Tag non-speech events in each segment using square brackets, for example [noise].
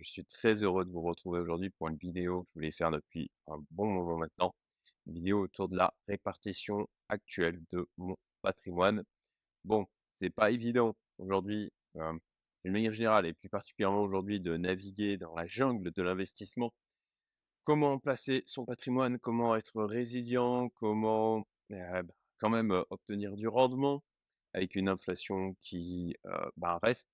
je suis très heureux de vous retrouver aujourd'hui pour une vidéo que je voulais faire depuis un bon moment maintenant. Une vidéo autour de la répartition actuelle de mon patrimoine. Bon, c'est pas évident aujourd'hui, euh, d'une manière générale et plus particulièrement aujourd'hui, de naviguer dans la jungle de l'investissement. Comment placer son patrimoine, comment être résilient, comment euh, quand même euh, obtenir du rendement avec une inflation qui bah, reste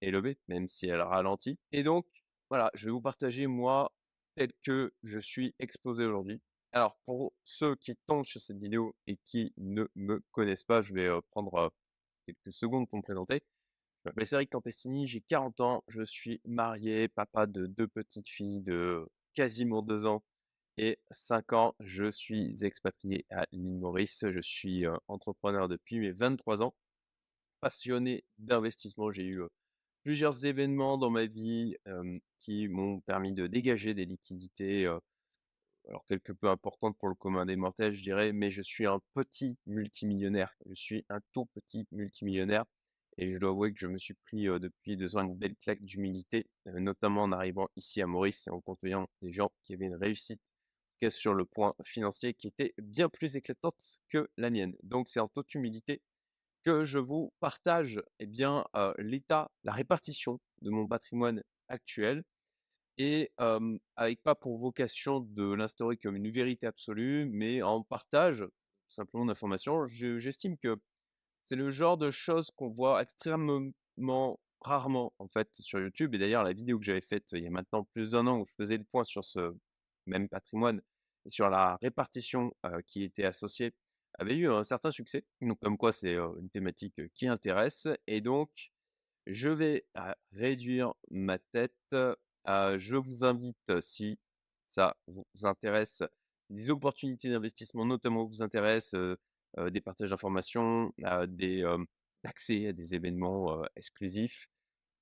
élevée, même si elle ralentit. Et donc, voilà, je vais vous partager moi tel que je suis exposé aujourd'hui. Alors, pour ceux qui tombent sur cette vidéo et qui ne me connaissent pas, je vais prendre quelques secondes pour me présenter. Je m'appelle Cédric Campestini, j'ai 40 ans, je suis marié, papa de deux petites filles de quasiment deux ans et 5 ans. Je suis expatrié à l'île Maurice. Je suis entrepreneur depuis mes 23 ans. Passionné d'investissement. J'ai eu plusieurs événements dans ma vie qui m'ont permis de dégager des liquidités, alors quelque peu importantes pour le commun des mortels, je dirais, mais je suis un petit multimillionnaire. Je suis un tout petit multimillionnaire. Et je dois avouer que je me suis pris depuis deux ans une belle claque d'humilité, notamment en arrivant ici à Maurice et en côtoyant des gens qui avaient une réussite sur le point financier qui était bien plus éclatante que la mienne. Donc c'est en toute humilité que je vous partage eh bien, l'état, la répartition de mon patrimoine actuel et avec pas pour vocation de l'instaurer comme une vérité absolue, mais en partage simplement d'informations. J'estime que c'est le genre de choses qu'on voit extrêmement rarement en fait sur YouTube. Et d'ailleurs, la vidéo que j'avais faite il y a maintenant plus d'un an où je faisais le point sur ce même patrimoine et sur la répartition qui était associée avait eu un certain succès. Donc comme quoi c'est une thématique qui intéresse. Et donc je vais réduire ma tête. je vous invite, si ça vous intéresse, des opportunités d'investissement notamment vous intéressent, des partages d'informations, des accès à des événements exclusifs,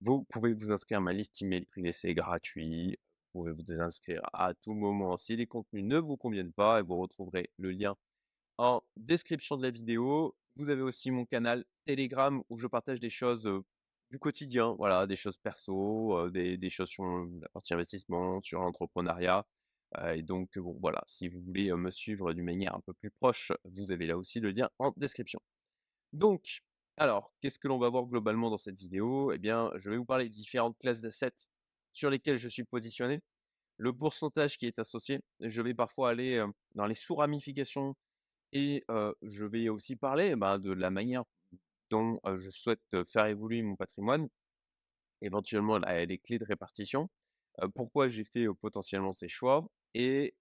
vous pouvez vous inscrire à ma liste email privée, c'est gratuit pouvez vous désinscrire à tout moment si les contenus ne vous conviennent pas et vous retrouverez le lien en description de la vidéo. Vous avez aussi mon canal Telegram où je partage des choses du quotidien, voilà, des choses perso, des, choses sur la partie investissement, sur l'entrepreneuriat. et donc, bon, voilà, si vous voulez me suivre d'une manière un peu plus proche, vous avez là aussi le lien en description. Donc, alors, qu'est-ce que l'on va voir globalement dans cette vidéo? Eh bien, je vais vous parler de différentes classes d'assets sur lesquels je suis positionné, le pourcentage qui est associé. Je vais parfois aller dans les sous-ramifications et je vais aussi parler bah, de la manière dont je souhaite faire évoluer mon patrimoine, éventuellement les clés de répartition, pourquoi j'ai fait potentiellement ces choix et,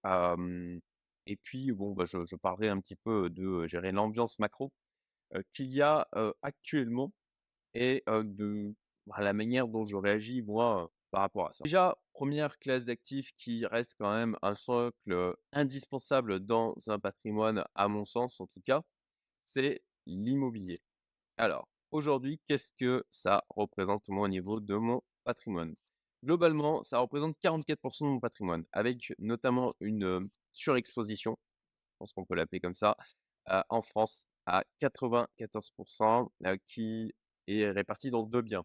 et puis bon, bah, je, parlerai un petit peu de gérer l'ambiance macro qu'il y a actuellement et de bah, la manière dont je réagis moi par rapport à ça. Déjà, première classe d'actifs qui reste quand même un socle indispensable dans un patrimoine, à mon sens en tout cas, c'est l'immobilier. Alors, aujourd'hui, qu'est-ce que ça représente moi au niveau de mon patrimoine? Globalement, ça représente 44% de mon patrimoine, avec notamment une surexposition, je pense qu'on peut l'appeler comme ça, en France à 94%, qui est répartie dans deux biens.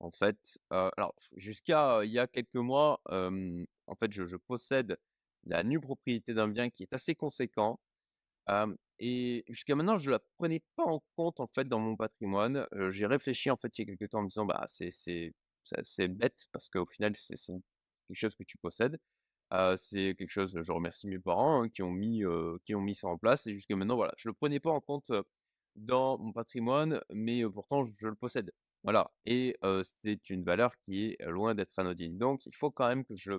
En fait, alors jusqu'à il y a quelques mois, en fait, je, possède la nue propriété d'un bien qui est assez conséquent. et jusqu'à maintenant, je ne la prenais pas en compte en fait dans mon patrimoine. J'ai réfléchi en fait il y a quelques temps en me disant bah c'est bête parce qu'au final c'est quelque chose que tu possèdes. c'est quelque chose. Je remercie mes parents hein, qui ont mis qui ont mis ça en place et jusqu'à maintenant voilà, je le prenais pas en compte dans mon patrimoine, mais pourtant je le possède. Voilà et c'est une valeur qui est loin d'être anodine. Donc il faut quand même que je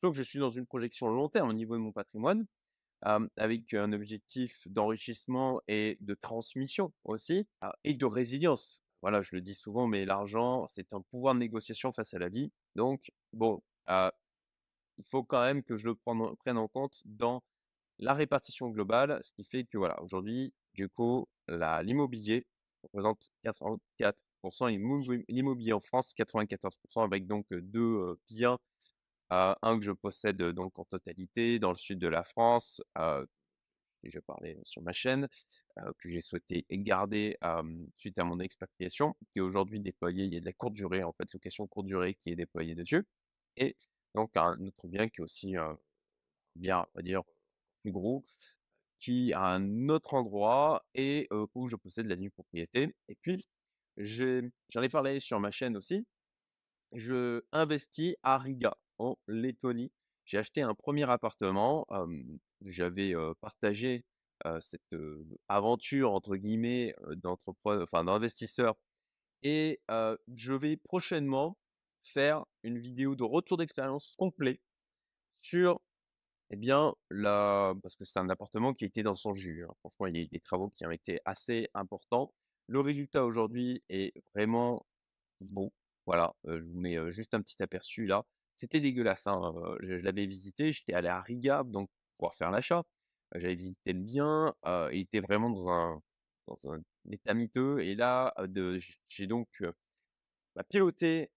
surtout que je suis dans une projection long terme au niveau de mon patrimoine, avec un objectif d'enrichissement et de transmission aussi, et de résilience. Voilà, je le dis souvent, mais l'argent, c'est un pouvoir de négociation face à la vie. Donc bon, il faut quand même que je le prenne en compte dans la répartition globale, ce qui fait que voilà, aujourd'hui, du coup, l'immobilier représente 84 l'immobilier en France, 94% avec donc deux biens, un que je possède donc en totalité dans le sud de la France, et je parlais sur ma chaîne, que j'ai souhaité garder suite à mon expatriation, qui est aujourd'hui déployé, il y a de la courte durée, en fait, location courte durée qui est déployée dessus. et donc un autre bien qui est aussi, bien, on va dire, plus gros, qui a un autre endroit et où je possède la nue-propriété et puis j'en ai parlé sur ma chaîne aussi, je investis à Riga, en Lettonie. J'ai acheté un premier appartement, j'avais, partagé, cette, «aventure» entre guillemets, heu, d'entrepre enfin d'investisseur et je vais prochainement faire une vidéo de retour d'expérience complet sur, eh bien, parce que c'est un appartement qui était dans son jus, hein. Franchement, il y a eu des travaux qui ont été assez importants. Le résultat aujourd'hui est vraiment bon. Voilà, je vous mets, juste un petit aperçu là. C'était dégueulasse, hein, je l'avais visité, j'étais allé à Riga donc pour pouvoir faire l'achat. J'avais visité le bien, il était vraiment dans un état miteux et là, j'ai donc, bah, piloté,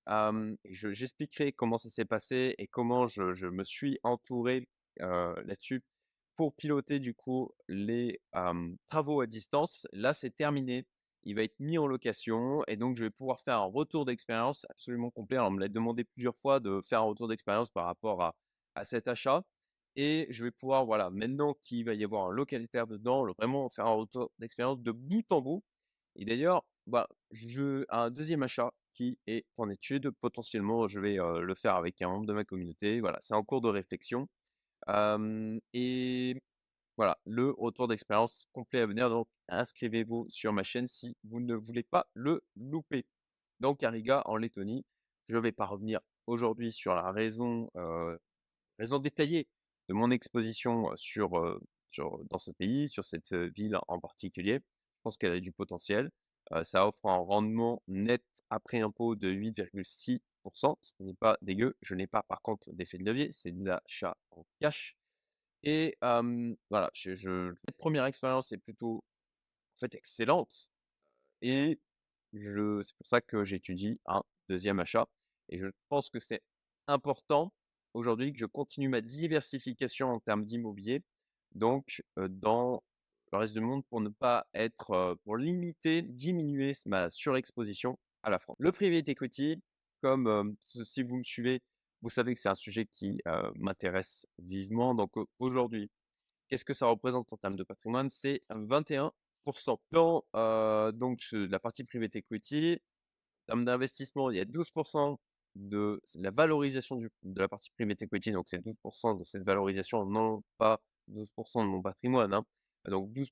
j'expliquerai comment ça s'est passé et comment je je me suis entouré, là-dessus pour piloter du coup les, travaux à distance. Là, c'est terminé. Il va être mis en location et donc je vais pouvoir faire un retour d'expérience absolument complet. On me l'a demandé plusieurs fois de faire un retour d'expérience par rapport à cet achat et je vais pouvoir, voilà, maintenant qu'il va y avoir un locataire dedans, vraiment faire un retour d'expérience de bout en bout et d'ailleurs, bah, je un deuxième achat qui est en étude. Potentiellement, je vais, heu, le faire avec un membre de ma communauté. Voilà, c'est en cours de réflexion. Et voilà, le retour d'expérience complet à venir, donc inscrivez-vous sur ma chaîne si vous ne voulez pas le louper. Donc à Riga, en Lettonie, je ne vais pas revenir aujourd'hui sur la raison, raison détaillée de mon exposition, dans ce pays, sur cette, ville en particulier. Je pense qu'elle a du potentiel. Ça offre un rendement net après impôt de 8,6% ce qui n'est pas dégueu. Je n'ai pas par contre d'effet de levier, c'est de l'achat en cash. Et voilà, cette 1 expérience est plutôt, en fait, excellente et c'est pour ça que j'étudie un deuxième achat et je pense que c'est important aujourd'hui que je continue ma diversification en termes d'immobilier, donc dans le reste du monde pour ne pas être, pour limiter, diminuer ma surexposition à la France. Le private equity, comme, si vous me suivez, vous savez que c'est un sujet qui, heu, m'intéresse vivement donc au aujourd'hui, qu'est-ce que ça représente en termes de patrimoine? C'est 21% dans, ce la partie private equity, en termes d'investissement, il y a 12 de c'est de la valorisation de la partie private equity, donc c'est 12% de cette valorisation, non pas 12% de mon patrimoine, hein. Donc 12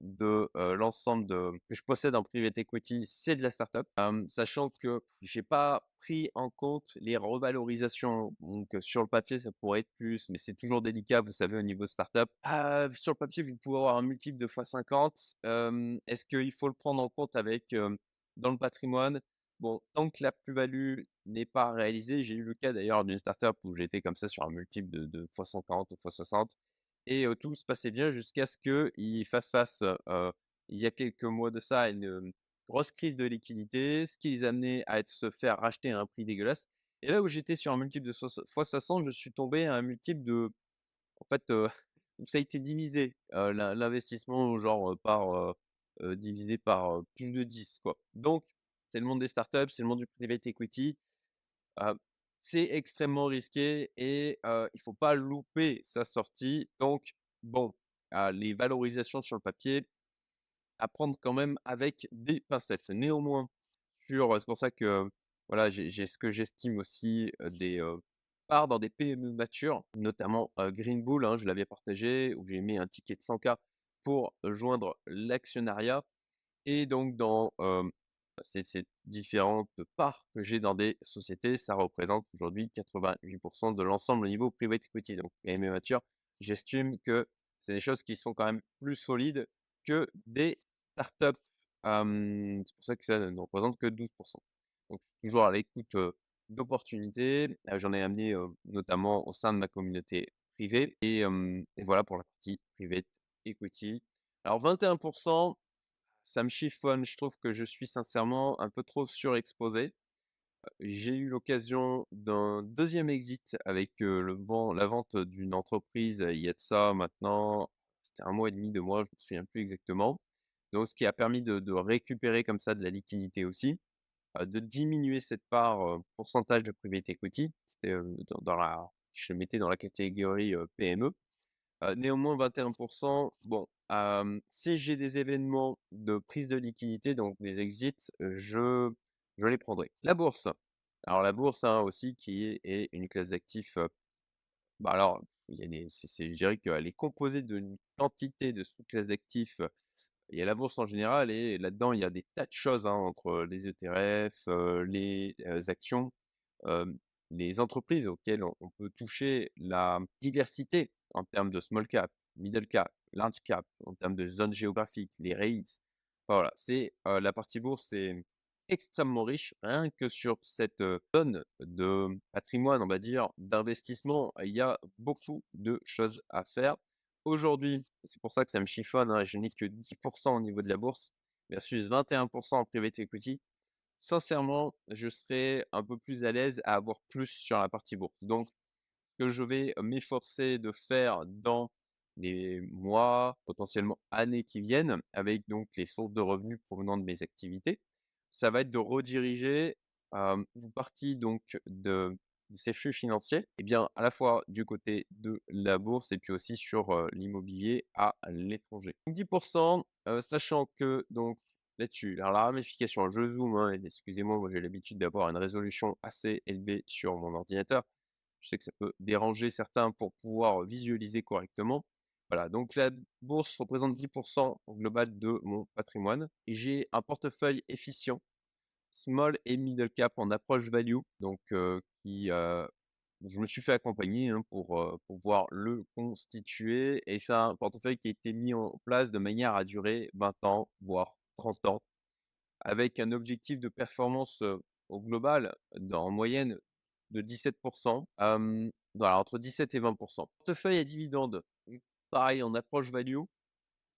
de, heu, l'ensemble de que je possède en private equity, c'est de la startup. Sachant que j'ai pas pris en compte les revalorisations, donc sur le papier, ça pourrait être plus, mais c'est toujours délicat, vous savez, au niveau startup. Ah, sur le papier, vous pouvez avoir un multiple de fois 50. Hem, est-ce qu'il faut le prendre en compte avec, dans le patrimoine? Bon, tant que la plus-value n'est pas réalisée, j'ai eu le cas d'ailleurs d'une startup où j'étais comme ça sur un multiple de de fois 140 ou fois 60 et tout se passait bien jusqu'à ce qu'il fasse face, il y a quelques mois de ça, à une, grosse crise de liquidité, ce qui les a amenés à être se faire racheter à un prix dégueulasse et là où j'étais sur un multiple de fois 60, je suis tombé à un multiple de en fait, [laughs] où ça a été divisé, l'investissement genre, par, divisé par, plus de 10 quoi. Donc c'est le monde des startups, c'est le monde du private equity. C'est extrêmement risqué et il faut pas louper sa sortie. Donc bon, les valorisations sur le papier, à prendre quand même avec des pincettes. Néanmoins, sur, c'est pour ça que, voilà, j'ai ce que j'estime aussi, des, parts dans des PME matures, notamment, Green Bull, hein, je l'avais partagé, où j'ai mis un ticket de 100 K pour joindre l'actionnariat et donc dans, ces différentes parts que j'ai dans des sociétés, ça représente aujourd'hui 88% de l'ensemble au niveau private equity. Donc PME mature, j'estime que c'est des choses qui sont quand même plus solides que des startups. C'est pour ça que ça ne représente que 12 Donc je suis toujours à l'écoute, d'opportunités. J'en ai amené, notamment au sein de ma communauté privée et et voilà pour la partie private equity. Alors 21 ça me chiffonne, je trouve que je suis sincèrement un peu trop surexposé. J'ai eu l'occasion d'un deuxième exit avec, la vente d'une entreprise, il y a de ça maintenant, c'était un mois et demi, 2 mois, je me souviens plus exactement. Donc ce qui a permis de récupérer comme ça de la liquidité aussi. de diminuer cette part, pourcentage de private equity. C'était, dans la je le mettais dans la catégorie, PME. Néanmoins 21% bon, si j'ai des événements de prise de liquidité, donc des exits, je les prendrai. La bourse. Alors la bourse, hein, aussi qui est une classe d'actifs, bah, alors il y je dirais qu'elle est composée d'une quantité de sous-classes d'actifs, il y a la bourse en général et là-dedans il y a des tas de choses, hein, entre les ETF, les, actions, les entreprises auxquelles on peut toucher la diversité en termes de small cap, middle cap, large cap, en termes de zones géographiques, les REITs. Voilà, c'est, la partie bourse, c'est extrêmement riche. Rien que sur cette, zone de patrimoine, on va dire, d'investissement, il y a beaucoup de choses à faire. Aujourd'hui, c'est pour ça que ça me chiffonne, hein, je n'ai que 10 au niveau de la bourse versus 21% en private equity. Sincèrement, je serais un peu plus à l'aise à avoir plus sur la partie bourse. Donc, ce que je vais m'efforcer de faire dans les mois, potentiellement années qui viennent, avec donc les sources de revenus provenant de mes activités, ça va être de rediriger, une partie donc de ces flux financiers et bien, à la fois du côté de la bourse et puis aussi sur, l'immobilier à l'étranger. 10 heu, sachant que donc là-dessus, alors la ramification, je zoome, hein, excusez-moi, moi j'ai l'habitude d'avoir une résolution assez élevée sur mon ordinateur. Je sais que ça peut déranger certains pour pouvoir visualiser correctement. Voilà, donc la bourse représente 10 au global de mon patrimoine. J'ai un portefeuille efficient small et middle cap en approche value, donc je me suis fait accompagner, hein, pour, heu, pouvoir le constituer et c'est un portefeuille qui a été mis en place de manière à durer 20 ans, voire 30 ans, avec un objectif de performance, au global, en moyenne de 17 hem, voilà, entre 17 et 20% Portefeuille à dividendes, pareil en approche value,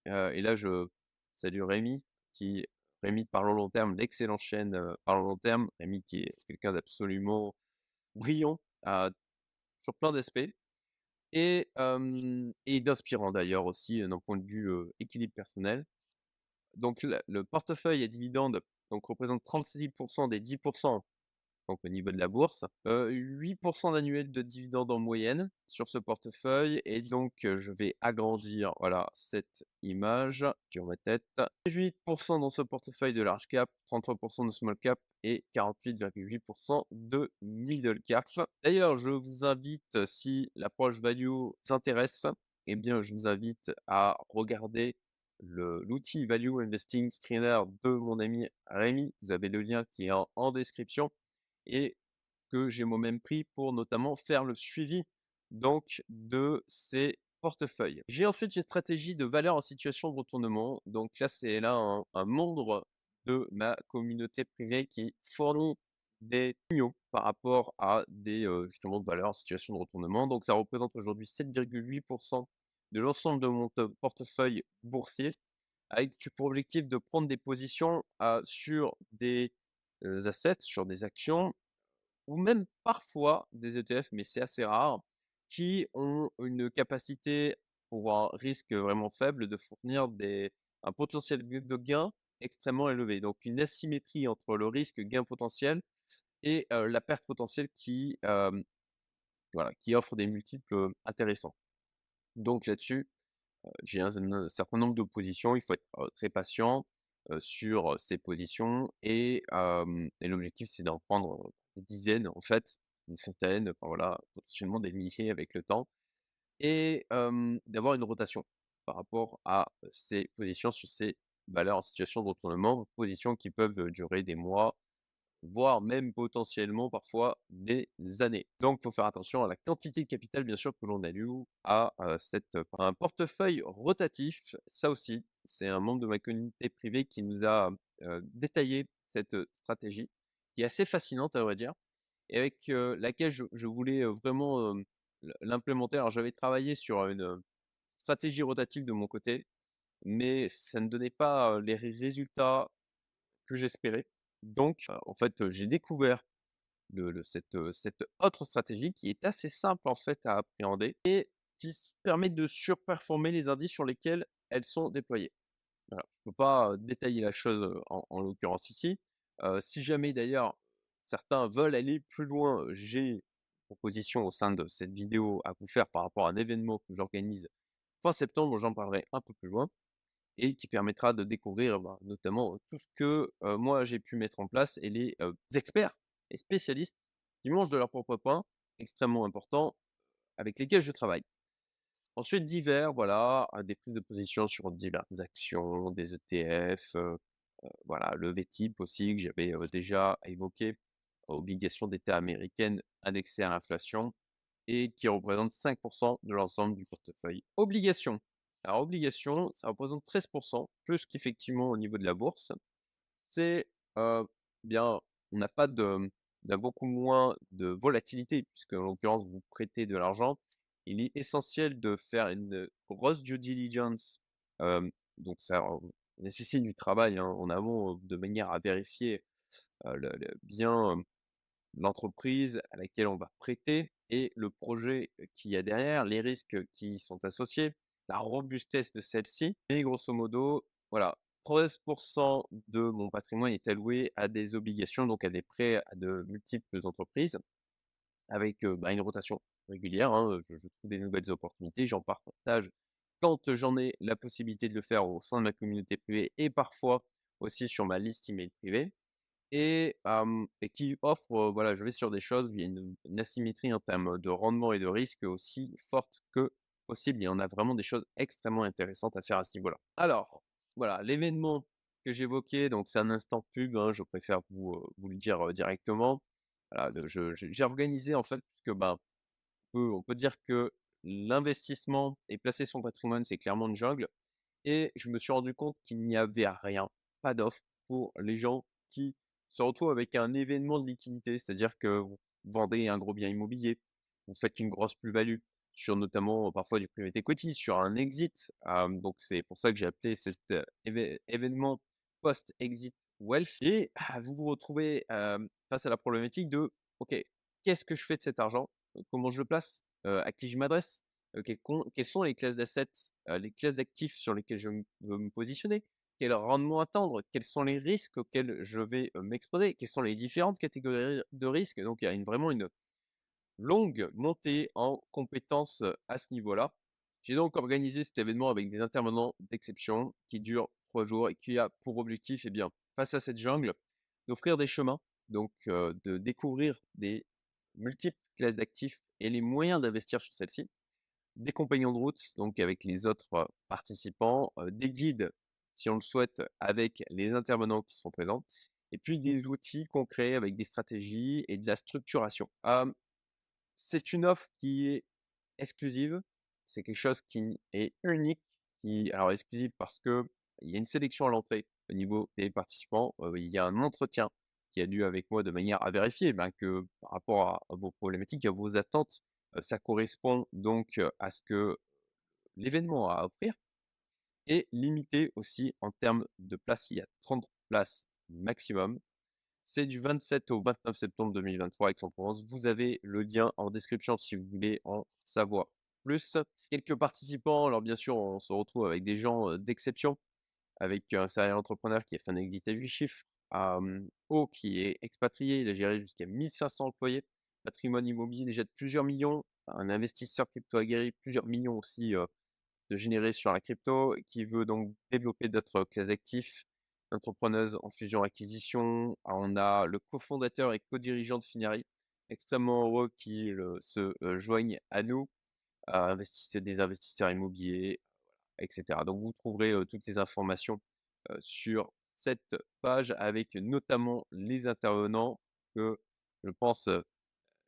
et là je salue Rémi qui Rémi de Parlons Long Terme, l'excellente chaîne, heu, Parlons Long Terme. Rémi qui est quelqu'un d'absolument brillant, sur plein d'aspects et et d'inspirant d'ailleurs aussi, d'un point de vue, équilibre personnel. Donc le le portefeuille à dividendes donc représente 36% des 10 donc au niveau de la bourse. Heu, 8% d'annuel de dividendes en moyenne sur ce portefeuille et donc je vais agrandir, voilà, cette image sur ma tête. 8% dans ce portefeuille de large cap, 33% de small cap et 48,8% de middle cap. D'ailleurs, je vous invite, si l'approche value vous intéresse, eh bien, je vous invite à regarder l'outil Value Investing Screener de mon ami Rémi. Vous avez le lien qui est en description et que j'ai moi-même pris pour notamment faire le suivi donc de ces portefeuilles. J'ai ensuite une stratégie de valeur en situation de retournement. Donc là, c'est là un, membre de ma communauté privée qui fournit des signaux par rapport à des euh, justement de valeurs en situation de retournement. Donc ça représente aujourd'hui 7,8% de l'ensemble de mon portefeuille boursier avec pour objectif de prendre des positions euh, sur des assets, sur des actions ou même parfois des ETF, mais c'est assez rare, qui ont une capacité pour un risque vraiment faible de fournir des, un potentiel de gain extrêmement élevé. Donc une asymétrie entre le risque gain potentiel et la perte potentielle qui, voilà, qui offre des multiples intéressants. Donc là-dessus, j'ai un, un, certain nombre de positions, il faut être très patient sur ces positions et, l'objectif c'est d'en prendre des dizaines en fait, une centaine, enfin voilà, potentiellement des milliers avec le temps et d'avoir une rotation par rapport à ces positions sur ces valeurs en situation de retournement, positions qui peuvent durer des mois, voire même potentiellement parfois des années. Donc, il faut faire attention à la quantité de capital, bien sûr, que l'on alloue à cette, un portefeuille rotatif. Ça aussi, c'est un membre de ma communauté privée qui nous a détaillé cette stratégie, qui est assez fascinante, à vrai dire, et avec laquelle je, je voulais vraiment l'implémenter. Alors, j'avais travaillé sur une stratégie rotative de mon côté, mais ça ne donnait pas les résultats que j'espérais. Donc, en fait, j'ai découvert cette, autre stratégie qui est assez simple en fait à appréhender et qui permet de surperformer les indices sur lesquels elles sont déployées. je ne peux pas détailler la chose en, en l'occurrence ici, si jamais d'ailleurs certains veulent aller plus loin, j'ai une proposition au sein de cette vidéo à vous faire par rapport à un événement que j'organise fin septembre, j'en parlerai un peu plus loin et qui permettra de découvrir, bah, notamment, tout ce que, moi j'ai pu mettre en place et les, experts et spécialistes qui mangent de leur propre pain, extrêmement important, avec lesquels je travaille. Ensuite divers, voilà, des prises de position sur diverses actions, des ETF, voilà, le VTIP aussi que j'avais, déjà évoqué, obligations d'État américaines indexées à l'inflation et qui représentent 5 de l'ensemble du portefeuille. Obligations. Alors obligations, ça représente 13% plus qu'effectivement au niveau de la bourse. C'est, heu, bien, on n'a pas de, a beaucoup moins de volatilité puisque en l'occurrence vous prêtez de l'argent. Il est essentiel de faire une grosse due diligence, hem, donc ça nécessite du travail, hein, en amont, de manière à vérifier, le bien, l'entreprise à laquelle on va prêter et le projet, qu'il y a derrière, les risques qui y sont associés, la robustesse de celle-ci. Et grosso modo, voilà, 13% de mon patrimoine est alloué à des obligations, donc à des prêts à de multiples entreprises avec, bah, une rotation régulière, hein, je trouve des nouvelles opportunités, j'en partage quand j'en ai la possibilité de le faire au sein de ma communauté privée et parfois aussi sur ma liste email privée. Et qui offre, voilà, je vais sur des choses où il y a une une asymétrie en termes de rendement et de risque aussi forte que possible. Il y en a vraiment des choses extrêmement intéressantes à faire à ce niveau-là. Alors, voilà, l'événement que j'évoquais, donc c'est un instant pub, hein, je préfère vous, vous le dire, heu, directement. Voilà, j'ai organisé en fait puisque, ben, on peut on peut dire que l'investissement et placer son patrimoine, c'est clairement une jungle et je me suis rendu compte qu'il n'y avait rien, pas d'offre pour les gens qui se retrouvent avec un événement de liquidité. C'est-à-dire que vous vendez un gros bien immobilier, vous faites une grosse plus-value sur notamment, parfois du private equity, sur un exit. Donc c'est pour ça que j'ai appelé cet, événement post-exit wealth et ah, vous vous retrouvez, face à la problématique de: «OK, qu'est-ce que je fais de cet argent? Comment je le place? Heu, à qui je m'adresse? Quelles sont les classes d'assets, les classes d'actifs sur lesquelles je veux me positionner? Quel rendement attendre? Quels sont les risques auxquels je vais, m'exposer? Quelles sont les différentes catégories de risques?» donc il y a vraiment une longue montée en compétences, à ce niveau-là. J'ai donc organisé cet événement avec des intervenants d'exception qui dure 3 jours et qui a pour objectif, eh bien, face à cette jungle, d'offrir des chemins, donc de découvrir des multiples classes d'actifs et les moyens d'investir sur celles-ci. Des compagnons de route, donc avec les autres, participants, des guides, si on le souhaite, avec les intervenants qui sont présents et puis des outils concrets avec des stratégies et de la structuration. C'est une offre qui est exclusive, c'est quelque chose qui est unique, alors exclusive parce qu'il y a une sélection à l'entrée au niveau des participants, heu, il y a un entretien qui a lieu avec moi de manière à vérifier, ben, que par rapport à vos problématiques, à vos attentes, heu, ça correspond donc à ce que l'événement a à offrir et limité aussi en termes de places, il y a 30 places maximum. C'est du 27 au 29 septembre 2023 à Aix-en-Provence. Vous avez le lien en description si vous voulez en savoir plus. Quelques participants, alors bien sûr, on se retrouve avec des gens, d'exception, avec un serial entrepreneur qui a fait un exit à 8 chiffres, O qui est expatrié, il a géré jusqu'à 1 500 employés, patrimoine immobilier déjà de plusieurs millions, un investisseur crypto aguerri, plusieurs millions aussi, de générés sur la crypto, qui veut donc développer d'autres classes d'actifs, entrepreneuse en fusion-acquisition. Ah, on a le cofondateur et co-dirigeant de Finari, extrêmement heureux qu'il, se, joigne à nous, des investisseurs immobiliers, voilà et cetera. Donc vous trouverez, toutes les informations, sur cette page avec notamment les intervenants que je pense,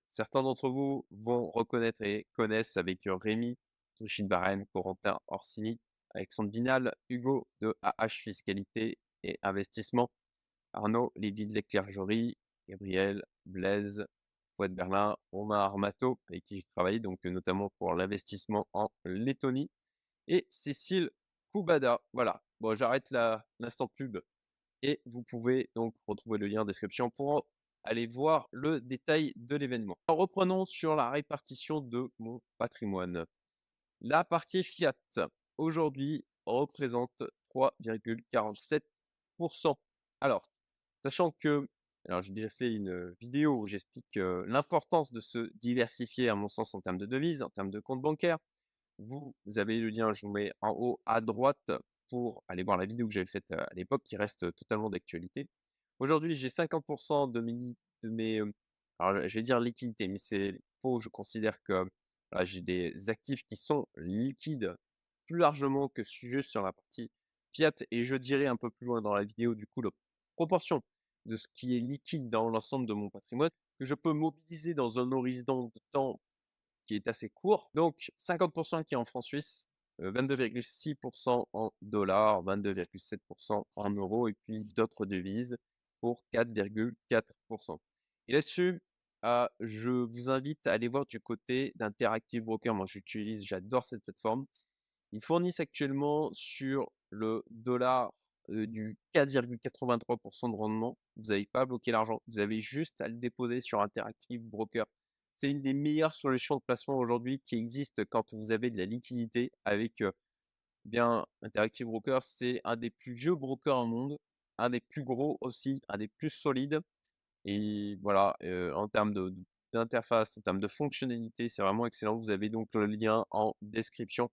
certains d'entre vous vont reconnaître et connaissent avec, Rémi Truchine-Varenne, Corentin Orsini, Alexandre Vinal, Hugo de AH Fiscalité Investissement, Arnaud Lévy de l'Eclergerie, Gabriel, Blaise, Fouad Berlin, Romain Armato avec qui j'ai travaillé donc heu, notamment pour l'investissement en Lettonie et Cécile Koubada. Voilà, bon j'arrête l'instant pub et vous pouvez donc retrouver le lien en description pour aller voir le détail de l'événement. Reprenons sur la répartition de mon patrimoine. La partie fiat, aujourd'hui, représente 3,47 Alors, Sachant que, alors j'ai déjà fait une vidéo où j'explique l'importance de se diversifier, à mon sens, en termes de devises, en termes de compte bancaire. Vous, avez le lien, je vous mets en haut à droite pour aller voir la vidéo que j'avais faite à l'époque qui reste totalement d'actualité. Aujourd'hui, j'ai 50% de de mes alors je vais dire liquidité, mais c'est faux. Je considère que j'ai des actifs qui sont liquides plus largement que juste sur la partie Et je dirais un peu plus loin dans la vidéo, du coup, la proportion de ce qui est liquide dans l'ensemble de mon patrimoine que je peux mobiliser dans un horizon de temps qui est assez court. Donc 50% qui est en francs suisses, 22,6% en dollars, 22,7% en euros et puis d'autres devises pour 4,4%. Et là-dessus, je vous invite à aller voir du côté d'Interactive Broker. Moi, j'utilise, j'adore cette plateforme. Ils fournissent actuellement sur le dollar du 4,83% de rendement. Vous n'avez pas bloqué l'argent. Vous avez juste à le déposer sur Interactive Broker. C'est une des meilleures solutions de placement aujourd'hui qui existe quand vous avez de la liquidité avec bien Interactive Broker. C'est un des plus vieux brokers au monde, un des plus gros aussi, un des plus solides. Et voilà, en termes d'interface, en termes de fonctionnalité, c'est vraiment excellent. Vous avez donc le lien en description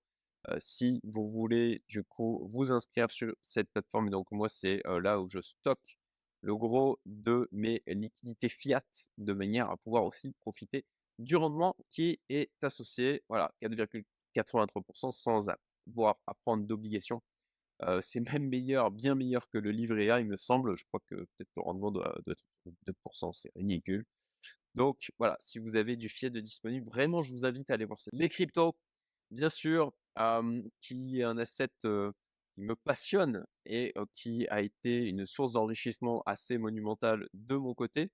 si vous voulez du coup vous inscrire sur cette plateforme. Donc moi, c'est là où je stocke le gros de mes liquidités fiat de manière à pouvoir aussi profiter du rendement qui est associé. Voilà, 4,83% sans avoir à prendre d'obligations c'est même meilleur, bien meilleur que le livret A, il me semble. Je crois que peut-être le rendement doit, être 2%, c'est ridicule. Donc voilà, si vous avez du fiat de disponible, vraiment, je vous invite à aller voir ça. Les cryptos, bien sûr, qui est un asset qui me passionne et qui a été une source d'enrichissement assez monumentale de mon côté.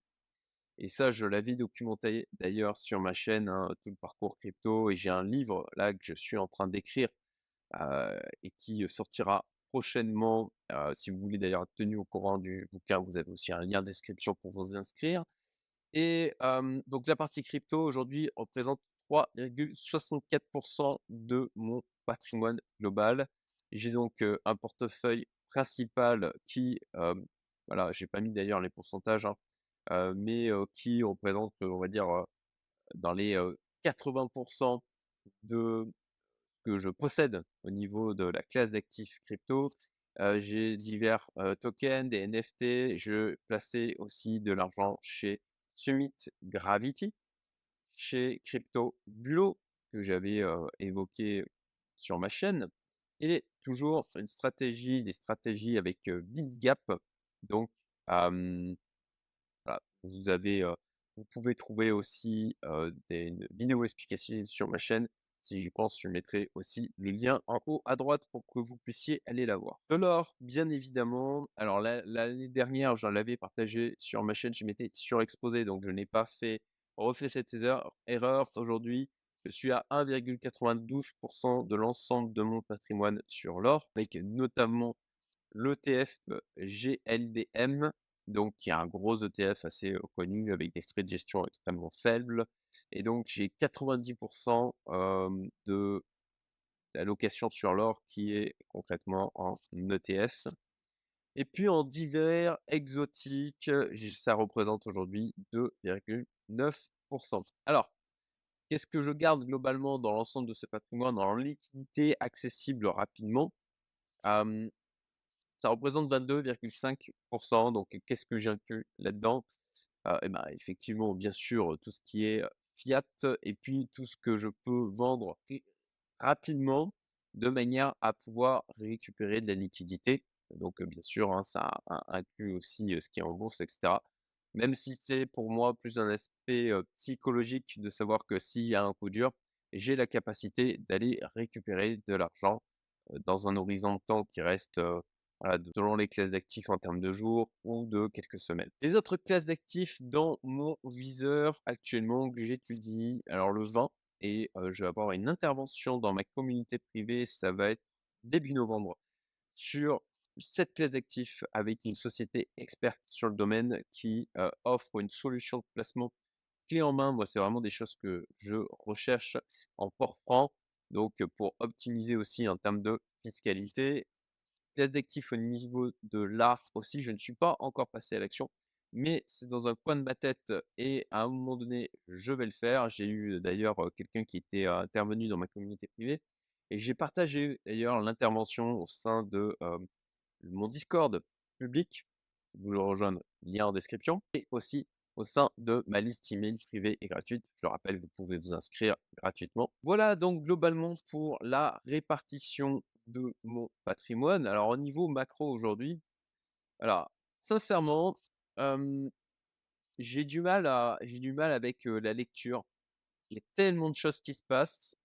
Et ça, je l'avais documenté d'ailleurs sur ma chaîne, hein, tout le parcours crypto. Et j'ai un livre là que je suis en train d'écrire et qui sortira prochainement. si vous voulez d'ailleurs être tenu au courant du bouquin, vous avez aussi un lien de description pour vous inscrire. Et donc la partie crypto aujourd'hui représente 3,64% de mon patrimoine global. J'ai donc un portefeuille principal qui, voilà, j'ai pas mis d'ailleurs les pourcentages, hein, mais qui représente, on va dire, dans les 80% de que je possède au niveau de la classe d'actifs crypto. j'ai divers tokens, des NFT. Je plaçais aussi de l'argent chez Summit Gravity, chez Crypto Bulo, que j'avais évoqué sur ma chaîne, et toujours une stratégie, des stratégies avec BitsGap. Donc, vous avez, vous pouvez trouver aussi des vidéos explications sur ma chaîne si j'y pense, je mettrai aussi le lien en haut à droite pour que vous puissiez aller la voir. De l'or, bien évidemment. Alors l'année dernière, j'en l'avais partagé sur ma chaîne, je m'étais surexposé, donc je n'ai pas fait refait cette erreur. Aujourd'hui, je suis à 1,92% de l'ensemble de mon patrimoine sur l'or, avec notamment l'ETF GLDM, donc qui est un gros ETF assez connu avec des frais de gestion extrêmement faibles. Et donc j'ai 90% de l'allocation sur l'or qui est concrètement en ETS. Et puis en divers exotiques, ça représente aujourd'hui 2,9%. Alors, qu'est-ce que je garde globalement dans l'ensemble de ce patrimoine en liquidité accessible rapidement? Ça représente 22,5%. Donc, qu'est-ce que j'inclus là-dedans? Eh ben, Effectivement, bien sûr, tout ce qui est fiat et puis tout ce que je peux vendre rapidement de manière à pouvoir récupérer de la liquidité. Donc, bien sûr, hein, ça inclut aussi ce qui est en bourse, etc. Même si c'est pour moi plus un aspect psychologique de savoir que s'il y a un coup dur, j'ai la capacité d'aller récupérer de l'argent dans un horizon de temps qui reste selon les classes d'actifs en termes de jours ou de quelques semaines. Les autres classes d'actifs dans mon viseur actuellement que j'étudie, alors le 20, et je vais avoir une intervention dans ma communauté privée, ça va être début novembre, sur cette classe d'actifs avec une société experte sur le domaine qui offre une solution de placement clé en main. Moi, c'est vraiment des choses que je recherche en port franc. Donc, pour optimiser aussi en termes de fiscalité classe d'actifs au niveau de l'art aussi, je ne suis pas encore passé à l'action, mais c'est dans un coin de ma tête et à un moment donné, je vais le faire. J'ai eu d'ailleurs quelqu'un qui était intervenu dans ma communauté privée et j'ai partagé d'ailleurs l'intervention au sein de mon Discord public. Vous le rejoindre, lien en description, et aussi au sein de ma liste email privée et gratuite. Je le rappelle, vous pouvez vous inscrire gratuitement. Voilà donc globalement pour la répartition de mon patrimoine. Alors au niveau macro aujourd'hui, alors sincèrement, j'ai du mal à j'ai du mal avec la lecture. Il y a tellement de choses qui se passent,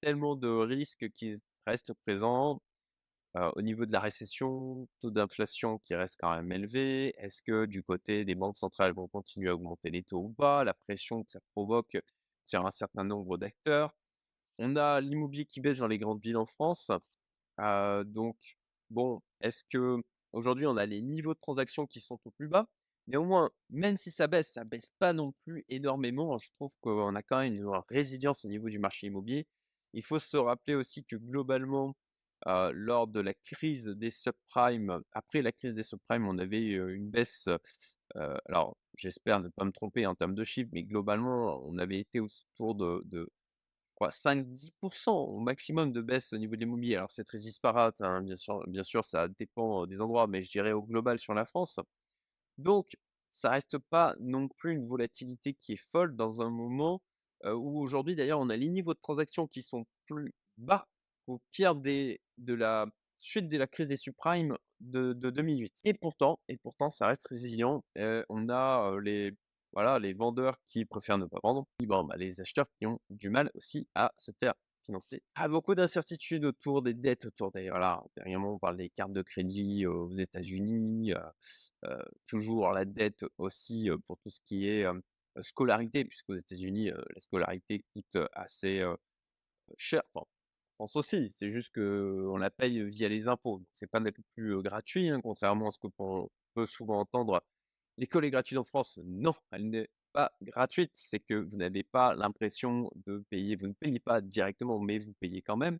tellement de risques qui restent présents. Au niveau de la récession, taux d'inflation qui reste quand même élevé. Est-ce que du côté des banques centrales vont continuer à augmenter les taux ou pas? La pression que ça provoque sur un certain nombre d'acteurs. On a l'immobilier qui baisse dans les grandes villes en France. donc, bon, est-ce que aujourd'hui on a les niveaux de transactions qui sont au plus bas? Néanmoins, même si ça baisse, ça baisse pas non plus énormément. Je trouve qu'on a quand même une résilience au niveau du marché immobilier. Il faut se rappeler aussi que globalement, lors de la crise des subprimes, après la crise des subprimes, on avait une baisse. alors, j'espère ne pas me tromper en termes de chiffres, mais globalement, on avait été autour de, de 5-10% au maximum de baisse au niveau de l'immobilier. Alors, c'est très disparate, hein, bien sûr, ça dépend des endroits, mais je dirais au global sur la France. Donc, ça reste pas non plus une volatilité qui est folle dans un moment où aujourd'hui, d'ailleurs, on a les niveaux de transactions qui sont plus bas au pire des, de la suite de la crise des subprimes de, de 2008. Et pourtant, et pourtant, ça reste résilient. on a les, voilà, les vendeurs qui préfèrent ne pas vendre, bon, bah, les acheteurs qui ont du mal aussi à se faire financier. Ah, beaucoup d'incertitudes autour des dettes, autour des. Voilà, dernièrement, on parle des cartes de crédit aux États-Unis, toujours la dette aussi pour tout ce qui est scolarité, puisqu'aux États-Unis, la scolarité coûte assez cher. Aussi, c'est juste qu'on la paye via les impôts. C'est pas non plus gratuit, hein, contrairement à ce qu'on peut souvent entendre. L'école est gratuite en France. Non, elle n'est pas gratuite, c'est que vous n'avez pas l'impression de payer, vous ne payez pas directement, mais vous payez quand même.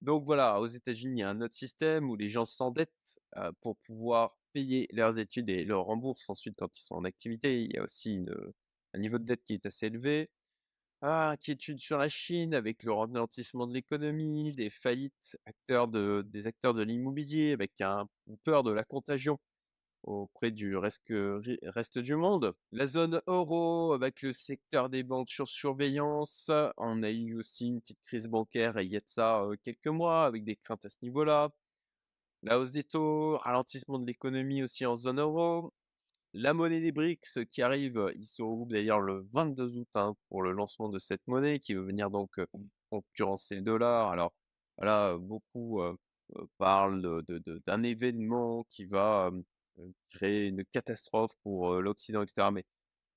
Donc voilà, aux États-Unis, il y a un autre système où les gens s'endettent pour pouvoir payer leurs études et leur remboursent ensuite quand ils sont en activité. Il y a aussi un niveau de dette qui est assez élevé. Ah, inquiétude sur la Chine avec le ralentissement de l'économie, des faillites acteurs de, des acteurs de l'immobilier avec un, peur de la contagion auprès du reste, du monde. La zone euro avec le secteur des banques sur surveillance. On a eu aussi une petite crise bancaire il y a ça quelques mois avec des craintes à ce niveau-là. La hausse des taux, ralentissement de l'économie aussi en zone euro. La monnaie des BRICS qui arrive, il se regroupe d'ailleurs le 22 août hein, pour le lancement de cette monnaie qui veut venir donc concurrencer le dollar. Alors voilà, beaucoup parlent d'un événement qui va créer une catastrophe pour l'Occident, etc. Mais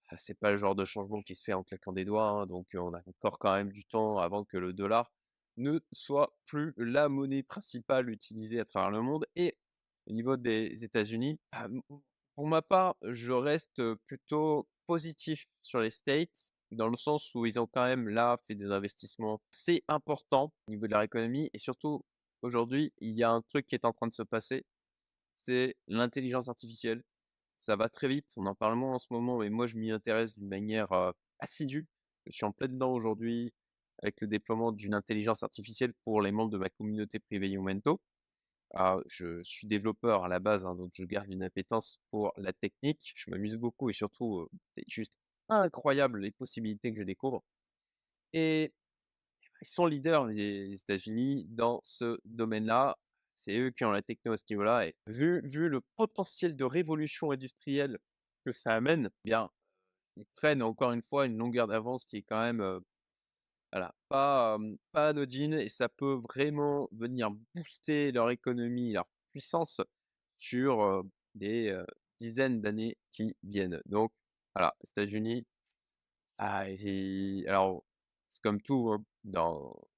ah, c'est pas le genre de changement qui se fait en claquant des doigts. Hein, donc on a encore quand même du temps avant que le dollar ne soit plus la monnaie principale utilisée à travers le monde. Et au niveau des États-Unis, ah, pour ma part, je reste plutôt positif sur les States, dans le sens où ils ont quand même là fait des investissements assez importants au niveau de leur économie. Et surtout, aujourd'hui, il y a un truc qui est en train de se passer, c'est l'intelligence artificielle. Ça va très vite, on en parle moins en ce moment, mais moi je m'y intéresse d'une manière assidue. Je suis en plein dedans aujourd'hui avec le déploiement d'une intelligence artificielle pour les membres de ma communauté privée Youmento. Je suis développeur à la base, hein, donc je garde une appétence pour la technique. Je m'amuse beaucoup et surtout, c'est juste incroyable les possibilités que je découvre. Et ils sont leaders, les États-Unis, dans ce domaine-là. C'est eux qui ont la techno à ce niveau-là. Et vu, vu le potentiel de révolution industrielle que ça amène, eh bien, ils prennent encore une fois une longueur d'avance qui est quand même voilà, pas, pas anodine et ça peut vraiment venir booster leur économie, leur puissance sur des dizaines d'années qui viennent. Donc, voilà, États-Unis, ah, alors, c'est comme tout, hein,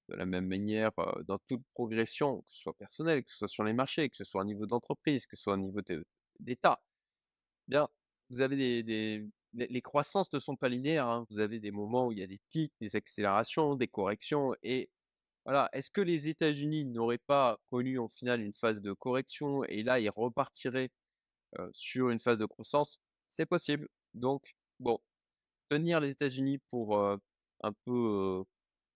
de la même manière, dans toute progression, que ce soit personnel, que ce soit sur les marchés, que ce soit au niveau d'entreprise, que ce soit au niveau d'État, bien, vous avez des, les, croissances ne sont pas linéaires. Hein. Vous avez des moments où il y a des pics, des accélérations, des corrections, et voilà, est-ce que les États-Unis n'auraient pas connu en final une phase de correction et là ils repartiraient, sur une phase de croissance? C'est possible. Donc bon, tenir les États-Unis pour, un peu, heu,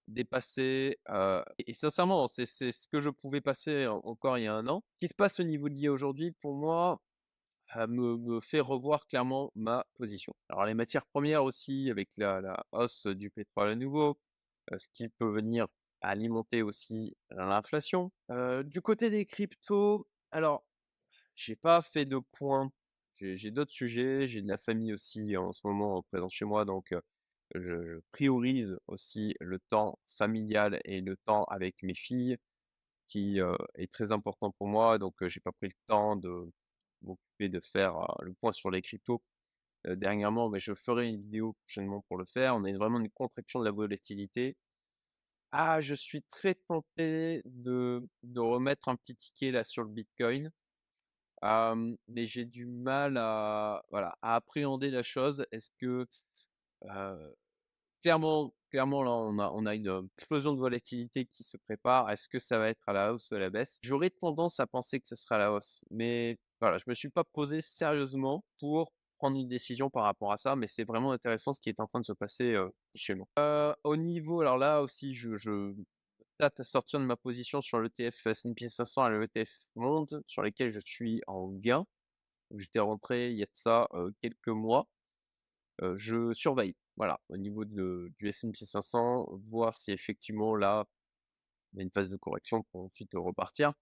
dépassés, heu et sincèrement, c'est ce que je pouvais passer en encore il y a 1 an. Ce qui se passe au niveau de l'IA aujourd'hui, pour moi, me fait revoir clairement ma position. Alors les matières premières aussi avec la hausse du pétrole à nouveau, ce qui peut venir alimenter aussi l'inflation. Du côté des cryptos, alors j'ai pas fait de point. J'ai d'autres sujets, j'ai de la famille aussi en ce moment présente chez moi donc je priorise aussi le temps familial et le temps avec mes filles qui, est très important pour moi donc j'ai pas pris le temps de m'occuper de faire, le point sur les cryptos, dernièrement mais je ferai une vidéo prochainement pour le faire. On a vraiment une contraction de la volatilité. Ah, je suis très tenté de de remettre un petit ticket là sur le bitcoin. Mais j'ai du mal à voilà, à appréhender la chose. Est-ce que, clairement clairement là on a on a une, explosion de volatilité qui se prépare. Est-ce que ça va être à la hausse ou à la baisse? J'aurais tendance à penser que ce sera à la hausse, mais voilà, je me suis pas posé sérieusement pour prendre une décision par rapport à ça, mais c'est vraiment intéressant ce qui est en train de se passer, heu, actuellement. Heu, au niveau alors là aussi je je tâte à sortir de ma position sur l'ETF S&P 500 et le ETF Monde sur lesquels je suis en gain. J'étais rentré il y a de ça, quelques mois. Je surveille, voilà, au niveau de du S&P 500, voir si effectivement là, il y a une phase de correction pour ensuite repartir.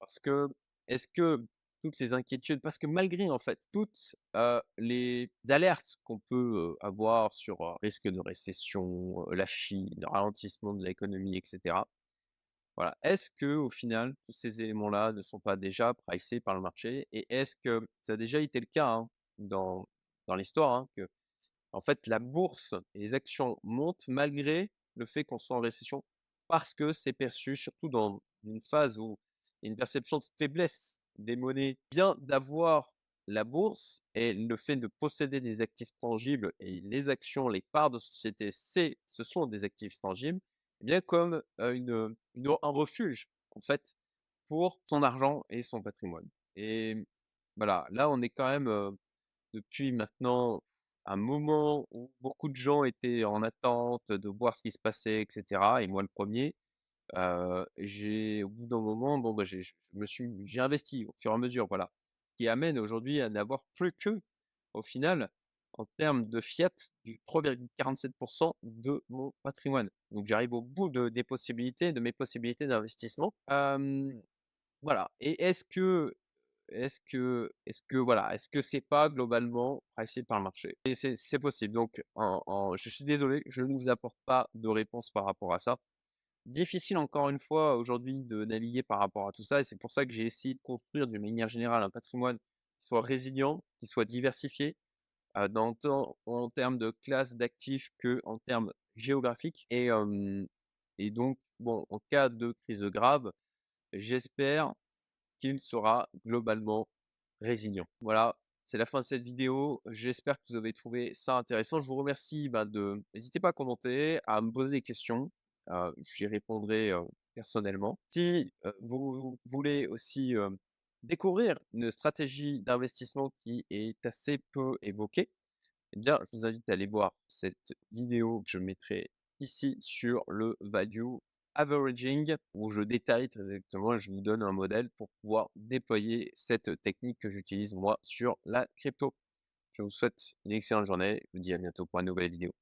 Parce que est-ce que toutes ces inquiétudes parce que malgré en fait toutes, les alertes qu'on peut, avoir sur, risque de récession, la Chine, le ralentissement de l'économie et cetera. Voilà, est-ce qu'au final, tous ces éléments-là ne sont pas déjà pricés par le marché? Et est-ce que ça a déjà été le cas, hein, dans dans l'histoire, hein, qu'en fait la bourse et les actions montent malgré le fait qu'on soit en récession? Parce que c'est perçu surtout dans une phase où il y a une perception de faiblesse des monnaies, bien d'avoir la bourse et le fait de posséder des actifs tangibles et les actions, les parts de société, c'est ce sont des actifs tangibles, eh bien comme, une, un refuge en fait pour son argent et son patrimoine. Et voilà, là on est quand même, depuis maintenant un moment où beaucoup de gens étaient en attente de voir ce qui se passait et cetera et moi le 1er. J'ai au bout d'un moment, bon bah, j'ai investi au fur et à mesure, voilà. Ce qui amène aujourd'hui à n'avoir plus que, au final, en termes de fiat, du 3,47 % de mon patrimoine. Donc j'arrive au bout de des possibilités, de mes possibilités d'investissement. Voilà et est-ce que est-ce que est-ce que voilà, est-ce que c'est pas globalement pricé par le marché? C'est possible donc je suis désolé, je ne vous apporte pas de réponse par rapport à ça. Difficile encore une fois aujourd'hui de naviguer par rapport à tout ça et c'est pour ça que j'ai essayé de construire d'une manière générale un patrimoine qui soit résilient, qui soit diversifié, en termes de classe d'actifs qu'en termes géographiques et donc bon, en cas de crise grave, j'espère qu'il sera globalement résilient. Voilà, c'est la fin de cette vidéo. J'espère que vous avez trouvé ça intéressant. Je vous remercie, bah, de n'hésitez pas à commenter, à me poser des questions, j'y répondrai, personnellement. Si, vous voulez aussi, découvrir une stratégie d'investissement qui est assez peu évoquée, eh bien, je vous invite à aller voir cette vidéo que je mettrai ici sur le value averaging où je détaille très exactement et je vous donne un modèle pour pouvoir déployer cette technique que j'utilise moi sur la crypto. Je vous souhaite une excellente journée. Je vous dis à bientôt pour une nouvelle vidéo.